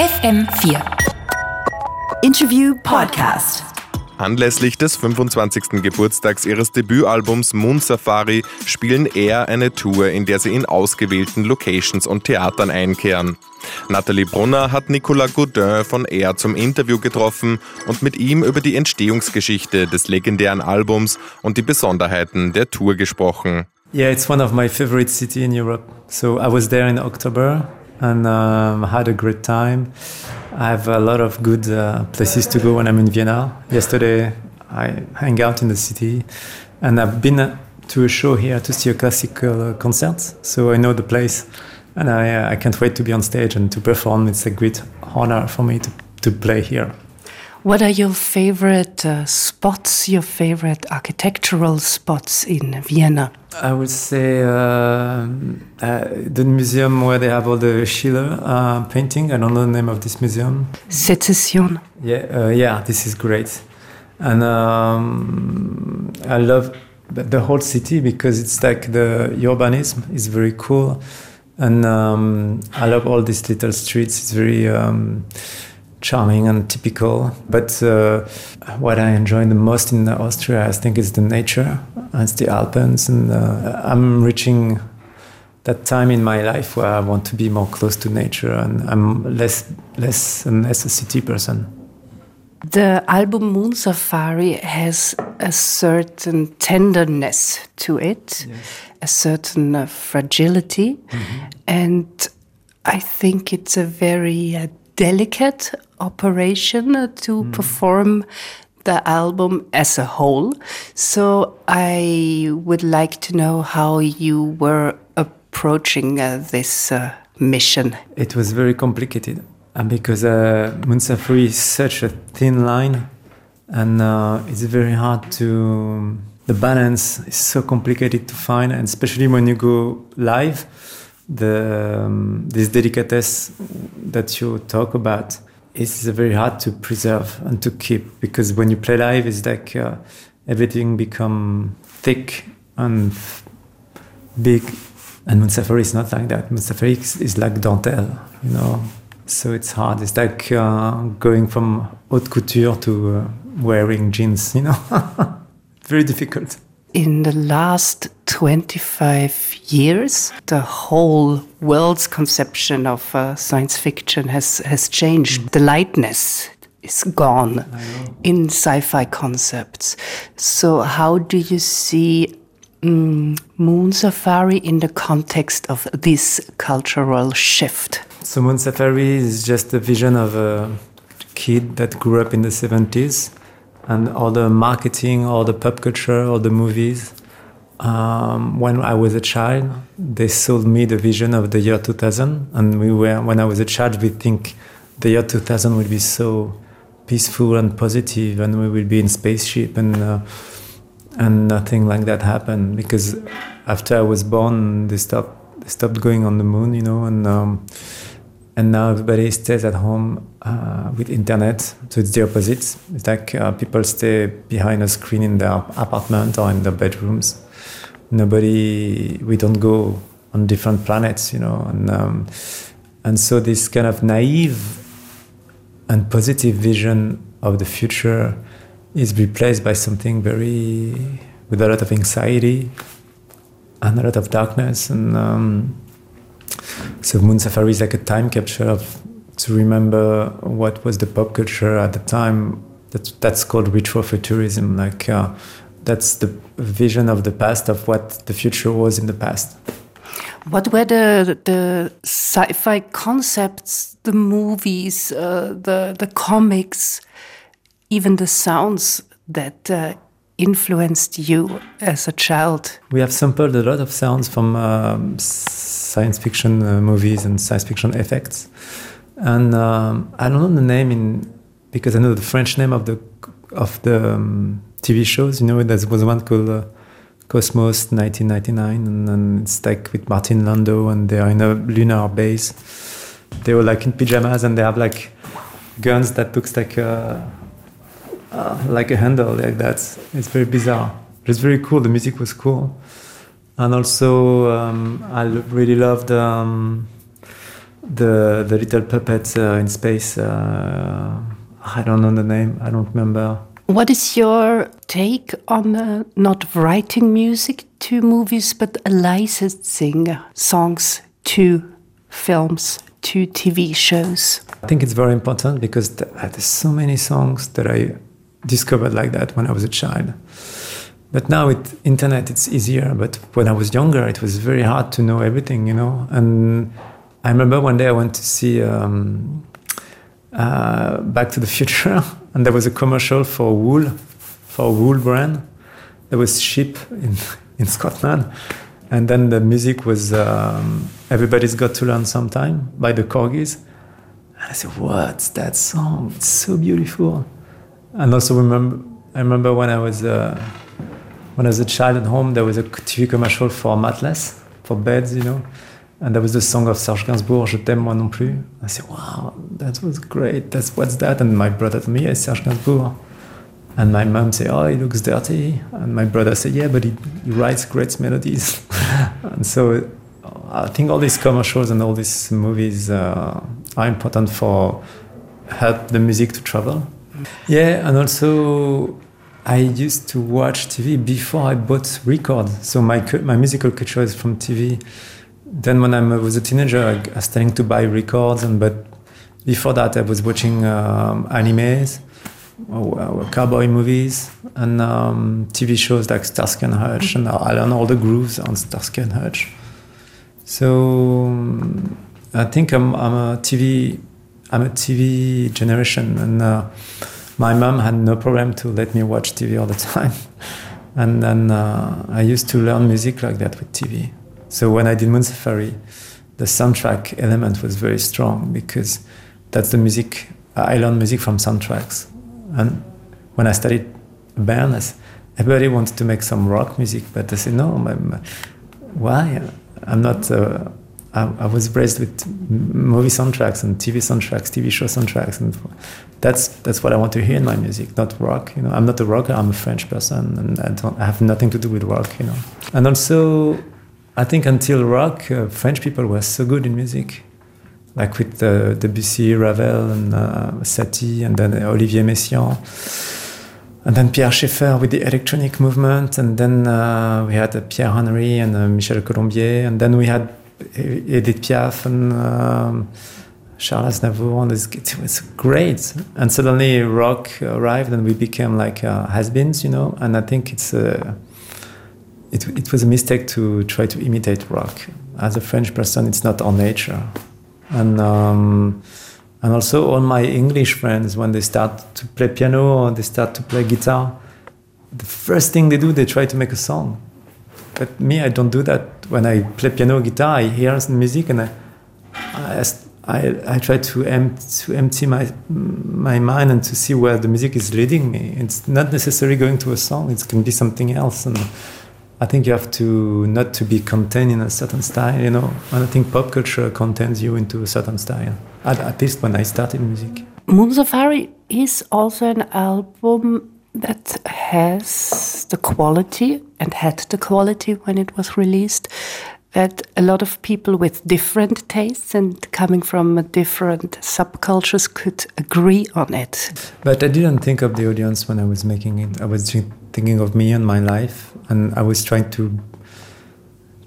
FM4 Interview Podcast. Anlässlich des 25. Geburtstags ihres Debütalbums Moon Safari spielen er eine Tour, in der sie in ausgewählten Locations und Theatern einkehren. Nathalie Brunner hat Nicolas Godin von Air zum Interview getroffen und mit ihm über die Entstehungsgeschichte des legendären Albums und die Besonderheiten der Tour gesprochen. Yeah, it's one of my favorite cities in Europe. So I was there in October and um, had a great time. I have a lot of good uh, places to go when I'm in Vienna. Yesterday I hang out in the city and I've been to a show here to see a classical concert, so I know the place and I, uh, I can't wait to be on stage and to perform. It's a great honor for me to, to play here. What are your favorite uh, spots, your favorite architectural spots in Vienna? I would say uh, uh, the museum where they have all the Schiele uh, painting. I don't know the name of this museum. Secession. Yeah, uh, yeah, this is great, and um, I love the whole city because it's like the urbanism is very cool, and um, I love all these little streets. It's very. Um, charming and typical. But uh, what I enjoy the most in Austria, I think, is the nature. It's the Alps, and uh, I'm reaching that time in my life where I want to be more close to nature, and I'm less, less and less a city person. The album Moon Safari has a certain tenderness to it, yes. a certain uh, fragility, mm-hmm. and I think it's a very uh, delicate operation to mm. perform the album as a whole. So I would like to know how you were approaching uh, this uh, mission. It was very complicated uh, because uh, Moon Safari is such a thin line and uh, it's very hard to. The balance is so complicated to find, and especially when you go live, the um, this delicatesse that you talk about is very hard to preserve and to keep because when you play live, it's like uh, everything become thick and big. And Moon Safari is not like that. Moon Safari is like dentelle, you know. So it's hard. It's like uh, going from haute couture to uh, wearing jeans, you know. very difficult. In the last 25 years, the whole world's conception of uh, science fiction has, has changed. Mm. The lightness is gone in sci fi concepts. So, how do you see mm, Moon Safari in the context of this cultural shift? So, Moon Safari is just a vision of a kid that grew up in the 70s and all the marketing, all the pop culture, all the movies um, when I was a child, they sold me the vision of the year 2000, and we were when I was a child, we think the year 2000 would be so peaceful and positive, and we will be in spaceship, and uh, and nothing like that happened because after I was born, they stopped they stopped going on the moon, you know, and um, and now everybody stays at home uh, with internet. So it's the opposite. It's like uh, people stay behind a screen in their apartment or in their bedrooms nobody we don't go on different planets you know and um, and so this kind of naive and positive vision of the future is replaced by something very with a lot of anxiety and a lot of darkness and um, so moon safari is like a time capture of to remember what was the pop culture at the time. That's, that's called retrofuturism like uh, that's the vision of the past of what the future was in the past. What were the the sci-fi concepts, the movies, uh, the the comics, even the sounds that uh, influenced you as a child? We have sampled a lot of sounds from um, science fiction uh, movies and science fiction effects, and um, I don't know the name in because I know the French name of the of the um, TV shows. You know, there was one called uh, Cosmos 1999, and, and, it's like with Martin Landau, and they are in a lunar base. They were like in pajamas, and they have like guns that looks like a uh, like a handle like that. It's very bizarre. It's very cool. The music was cool, and also um, I really loved um, the the little puppet uh, in space. Uh, I don't know the name. I don't remember. What is your take on uh, not writing music to movies, but licensing songs to films, to TV shows? I think it's very important because th- there's so many songs that I discovered like that when I was a child. But now with internet, it's easier. But when I was younger, it was very hard to know everything, you know. And I remember one day I went to see um, uh, Back to the Future, and there was a commercial for wool, for wool brand. There was sheep in in Scotland, and then the music was um, "Everybody's Got to Learn Sometime" by the Korgis. And I said, "What's that song? It's so beautiful." And also remember, I remember when I was. Uh, when I was a child at home, there was a TV commercial for Mattress, for beds, you know. And there was the song of Serge Gainsbourg, Je t'aime moi non plus. I said, wow, that was great. That's what's that? And my brother told me, yeah, Serge Gainsbourg. And my mom said, oh, he looks dirty. And my brother said, yeah, but he, he writes great melodies. and so I think all these commercials and all these movies uh, are important for help the music to travel. Yeah, and also I used to watch TV before I bought records. So my my musical culture is from TV. Then when I was a teenager, I was starting to buy records, and but before that, I was watching um, animes, or, cowboy movies, and um, TV shows like Starsky and Hutch, and I learned all the grooves on Starsky and Hutch. So um, I think I'm, I'm a TV I'm a TV generation, and. Uh, my mom had no problem to let me watch TV all the time. and then uh, I used to learn music like that with TV. So when I did Moon Safari, the soundtrack element was very strong because that's the music. I learned music from soundtracks. And when I studied band, everybody wanted to make some rock music, but I said, no, why? I'm not. Uh, I, I, was raised with movie soundtracks and TV soundtracks, TV show soundtracks, and that's that's what I want to hear in my music, not rock. You know, I'm not a rocker. I'm a French person, and I don't I have nothing to do with rock. You know, and also, I think until rock, uh, French people were so good in music, like with uh, Debussy, Ravel, and uh, Satie, and then Olivier Messiaen. And then Pierre Schaeffer with the electronic movement, and then uh, we had uh, Pierre Henry and uh, Michel Colombier, and then we had Edith Piaf and um, Charles Aznavour. And it was great. And suddenly rock arrived, and we became like uh, has-beens, you know. And I think it's a, it, it was a mistake to try to imitate rock. As a French person, it's not our nature. And um, and also all my English friends, when they start to play piano or they start to play guitar, the first thing they do, they try to make a song. But me, I don't do that. When I play piano, or guitar, I hear some music and I, I, I, I try to, to empty my, my mind and to see where the music is leading me. It's not necessarily going to a song, it can be something else. And I think you have to not to be contained in a certain style, you know. And I think pop culture contains you into a certain style, at, at least when I started music. Moon Safari is also an album that has the quality and had the quality when it was released that a lot of people with different tastes and coming from different subcultures could agree on it. But I didn't think of the audience when I was making it. I was thinking of me and my life, and I was trying to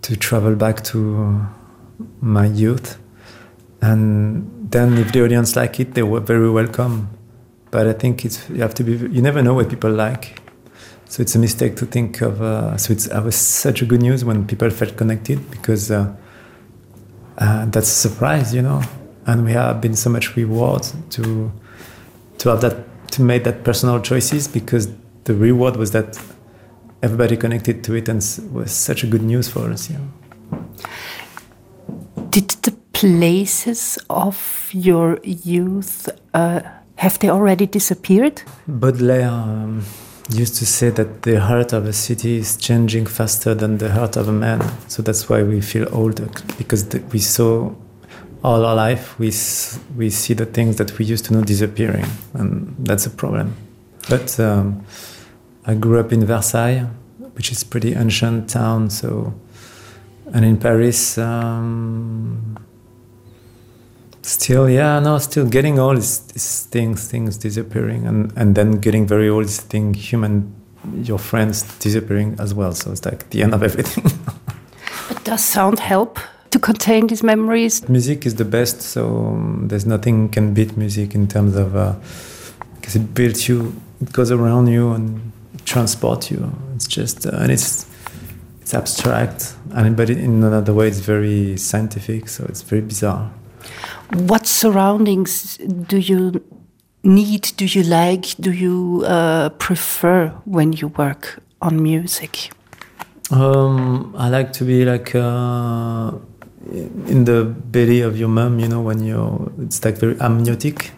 to travel back to uh, my youth. And then, if the audience like it, they were very welcome. But I think it's you have to be. You never know what people like, so it's a mistake to think of. Uh, so it's was such a good news when people felt connected because uh, uh, that's a surprise, you know. And we have been so much reward to to have that to make that personal choices because the reward was that everybody connected to it and was such a good news for us. You know. Did the places of your youth uh, have they already disappeared? Baudelaire um, used to say that the heart of a city is changing faster than the heart of a man. So that's why we feel older because the, we saw all our life we we see the things that we used to know disappearing, and that's a problem. But um, I grew up in Versailles, which is a pretty ancient town. So, and in Paris. Um, Still, yeah, no, still getting old these, is things, things disappearing, and, and then getting very old is thing human, your friends disappearing as well. So it's like the end of everything. but does sound help to contain these memories? Music is the best, so um, there's nothing can beat music in terms of because uh, it builds you, it goes around you and transports you. It's just uh, and it's it's abstract, and but in another way, it's very scientific. So it's very bizarre. What surroundings do you need? Do you like? Do you uh, prefer when you work on music? Um, I like to be like uh, in the belly of your mom. You know, when you're it's like very amniotic.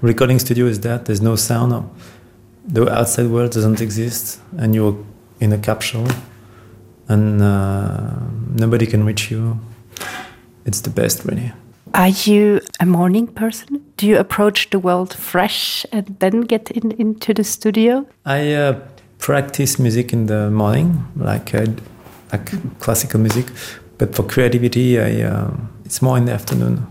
Recording studio is that there's no sound. The outside world doesn't exist, and you're in a capsule, and uh, nobody can reach you. It's the best, really. Are you a morning person? Do you approach the world fresh and then get in, into the studio? I uh, practice music in the morning, like uh, like classical music, but for creativity, I uh, it's more in the afternoon.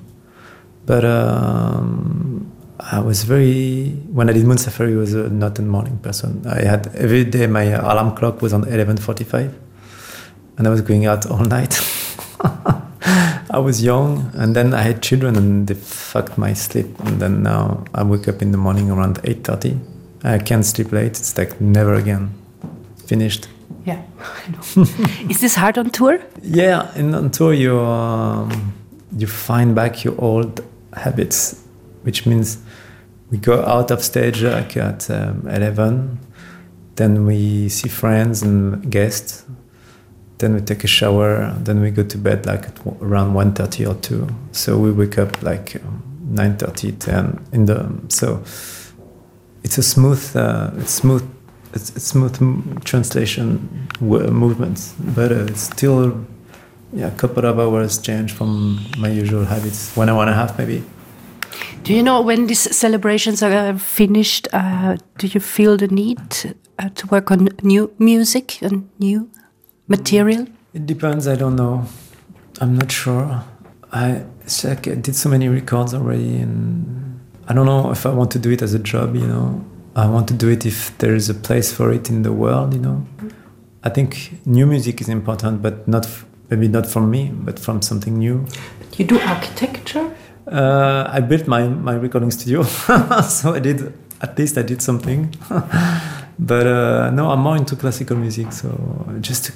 But um, I was very when I did Moon Safari, I was uh, not a morning person. I had every day my alarm clock was on eleven forty-five, and I was going out all night. I was young, and then I had children, and they fucked my sleep. And then now I wake up in the morning around eight thirty. I can't sleep late. It's like never again. Finished. Yeah, Is this hard on tour? Yeah, and on tour you um, you find back your old habits, which means we go out of stage like at um, eleven, then we see friends and guests then we take a shower then we go to bed like around 1.30 or 2 so we wake up like um, 9.30 10 in the so it's a smooth uh, it's smooth it's, it's smooth translation movements but uh, it's still yeah a couple of hours change from my usual habits one hour and a half maybe. Do you know when these celebrations are finished? Uh, do you feel the need uh, to work on new music and new material? It depends. I don't know. I'm not sure. I I did so many records already, and I don't know if I want to do it as a job. You know, I want to do it if there is a place for it in the world. You know, I think new music is important, but not maybe not from me, but from something new. You do architecture. Uh, I built my my recording studio, so I did at least I did something. but uh, no, I'm more into classical music, so just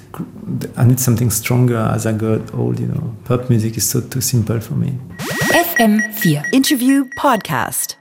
I need something stronger as I got old. You know, pop music is so too simple for me. FM4 Interview Podcast.